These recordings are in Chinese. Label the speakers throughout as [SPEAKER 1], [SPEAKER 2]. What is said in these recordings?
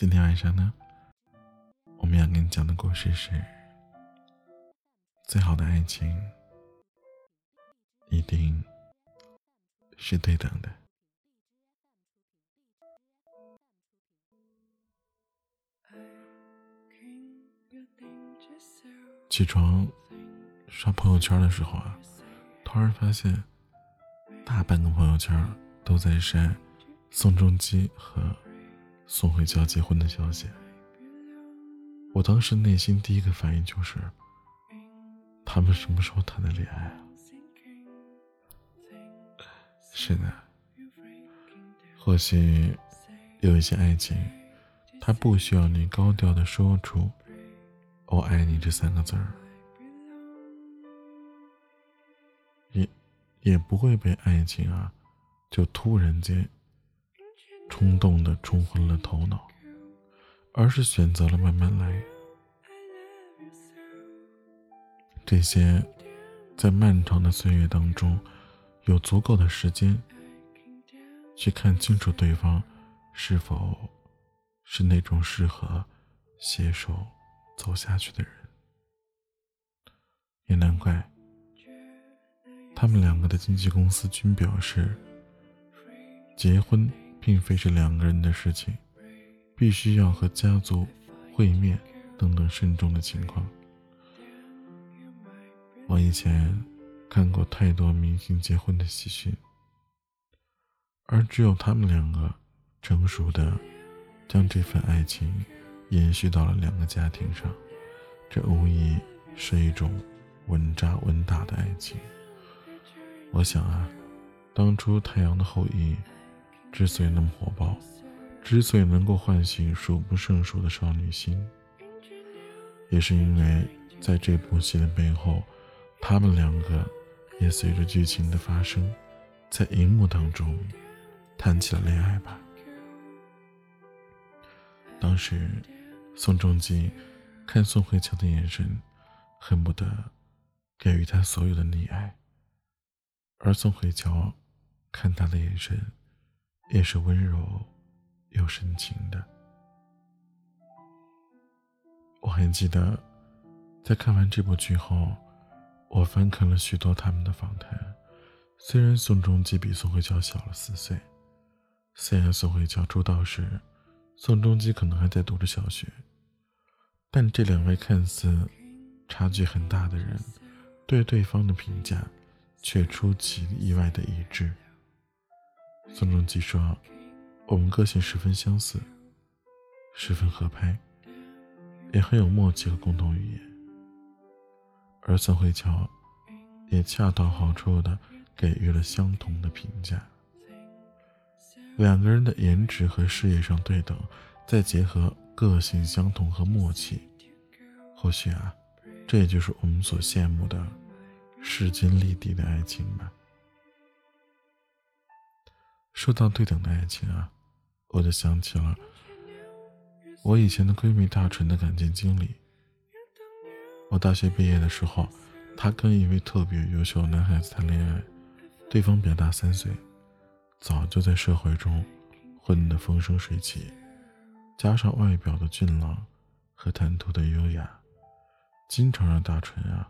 [SPEAKER 1] 今天晚上呢，我们要给你讲的故事是：最好的爱情一定是对等的。起床刷朋友圈的时候啊，突然发现大半个朋友圈都在晒宋仲基和送回家结婚的消息。我当时内心第一个反应就是，他们什么时候谈的恋爱啊？是的，或许有一些爱情，它不需要你高调的说出。我爱你这三个字儿，也也不会被爱情啊，就突然间冲动的冲昏了头脑，而是选择了慢慢来。这些在漫长的岁月当中，有足够的时间去看清楚对方是否是那种适合携手。走下去的人，也难怪，他们两个的经纪公司均表示，结婚并非是两个人的事情，必须要和家族会面等等慎重的情况。我以前看过太多明星结婚的喜讯，而只有他们两个成熟的将这份爱情。延续到了两个家庭上，这无疑是一种稳扎稳打的爱情。我想啊，当初《太阳的后裔》之所以那么火爆，之所以能够唤醒数不胜数的少女心，也是因为在这部戏的背后，他们两个也随着剧情的发生，在荧幕当中谈起了恋爱吧。当时。宋仲基看宋慧乔的眼神，恨不得给予他所有的溺爱；而宋慧乔看他的眼神，也是温柔又深情的。我还记得，在看完这部剧后，我翻看了许多他们的访谈。虽然宋仲基比宋慧乔小了四岁，虽然宋慧乔出道时，宋仲基可能还在读着小学。但这两位看似差距很大的人，对对方的评价却出奇意外的一致。宋仲基说：“我们个性十分相似，十分合拍，也很有默契和共同语言。”而宋慧乔也恰到好处的给予了相同的评价。两个人的颜值和事业上对等，再结合。个性相同和默契，或许啊，这也就是我们所羡慕的势均力敌的爱情吧。说到对等的爱情啊，我就想起了我以前的闺蜜大纯的感情经历。我大学毕业的时候，她跟一位特别优秀的男孩子谈恋爱，对方比她大三岁，早就在社会中混得风生水起。加上外表的俊朗和谈吐的优雅，经常让大纯啊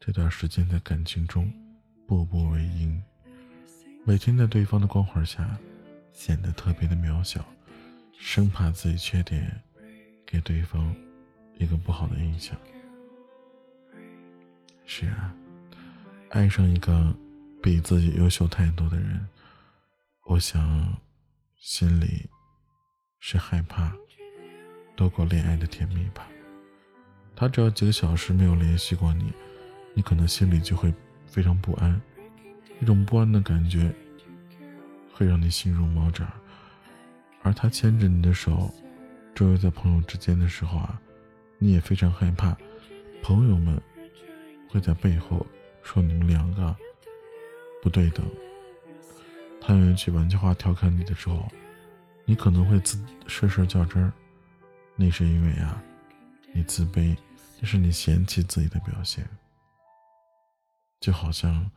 [SPEAKER 1] 这段时间在感情中步步为营，每天在对方的光环下显得特别的渺小，生怕自己缺点给对方一个不好的印象。是啊，爱上一个比自己优秀太多的人，我想心里。是害怕多过恋爱的甜蜜吧？他只要几个小时没有联系过你，你可能心里就会非常不安，一种不安的感觉会让你心如毛爪。而他牵着你的手，周围在朋友之间的时候啊，你也非常害怕，朋友们会在背后说你们两个不对等。他用一句玩笑话调侃你的时候。你可能会自事事较真儿，那是因为啊，你自卑，那是你嫌弃自己的表现。就好像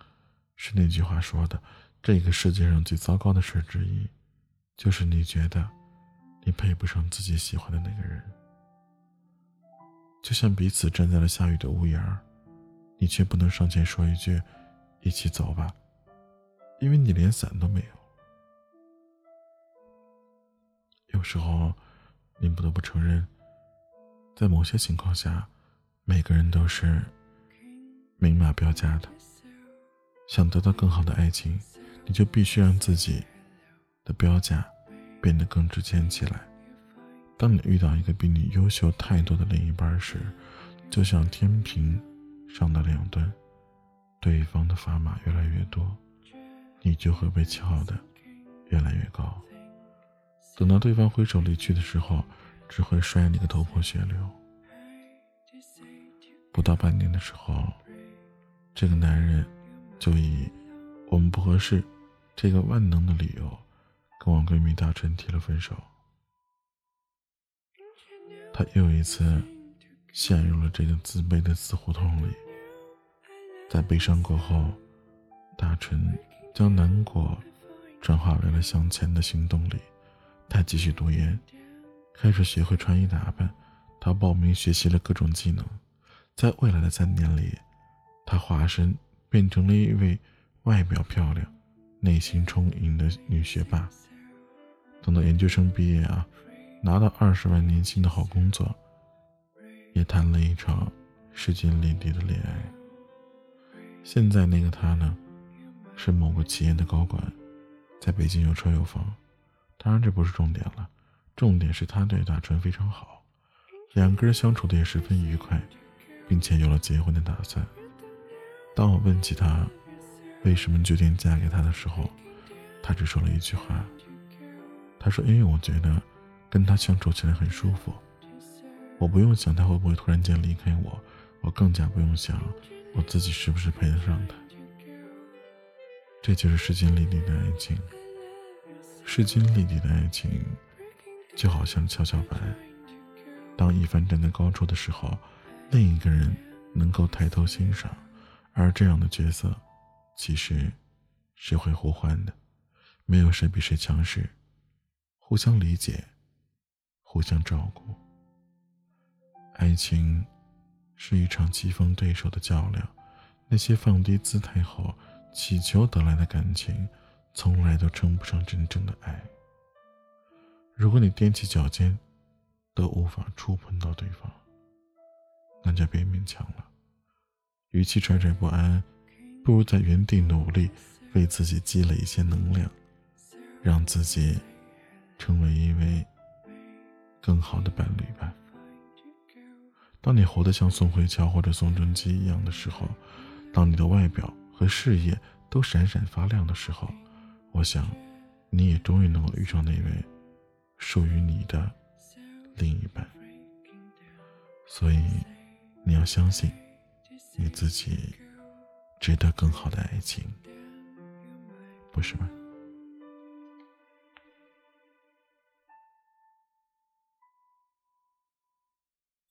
[SPEAKER 1] 是那句话说的，这个世界上最糟糕的事之一，就是你觉得你配不上自己喜欢的那个人。就像彼此站在了下雨的屋檐儿，你却不能上前说一句“一起走吧”，因为你连伞都没有。有时候，你不得不承认，在某些情况下，每个人都是明码标价的。想得到更好的爱情，你就必须让自己的标价变得更值钱起来。当你遇到一个比你优秀太多的另一半时，就像天平上的两端，对方的砝码越来越多，你就会被撬的越来越高。等到对方挥手离去的时候，只会摔你个头破血流。不到半年的时候，这个男人。就以我们不合适这个万能的理由，跟我闺蜜大春提了分手。她又一次陷入了这个自卑的死胡同里。在悲伤过后，大春将难过转化为了向前的行动力。她继续读研，开始学会穿衣打扮。她报名学习了各种技能。在未来的三年里，她化身。变成了一位外表漂亮、内心充盈的女学霸。等到研究生毕业啊，拿到二十万年薪的好工作，也谈了一场势均力敌的恋爱。现在那个他呢，是某个企业的高管，在北京有车有房。当然这不是重点了，重点是他对大川非常好，两个人相处的也十分愉快，并且有了结婚的打算。当我问起她为什么决定嫁给他的时候，她只说了一句话：“她说，因为我觉得跟他相处起来很舒服，我不用想他会不会突然间离开我，我更加不用想我自己是不是配得上他。这就是势均力敌的爱情。势均力敌的爱情，就好像跷跷板，当一方站在高处的时候，另一个人能够抬头欣赏。”而这样的角色，其实是会互换的，没有谁比谁强势，互相理解，互相照顾。爱情是一场棋逢对手的较量，那些放低姿态后祈求得来的感情，从来都称不上真正的爱。如果你踮起脚尖，都无法触碰到对方，那就别勉强了。与其惴惴不安，不如在原地努力，为自己积累一些能量，让自己成为一位更好的伴侣吧。当你活得像宋慧乔或者宋仲基一样的时候，当你的外表和事业都闪闪发亮的时候，我想，你也终于能够遇上那位属于你的另一半。所以，你要相信。你自己值得更好的爱情，不是吗？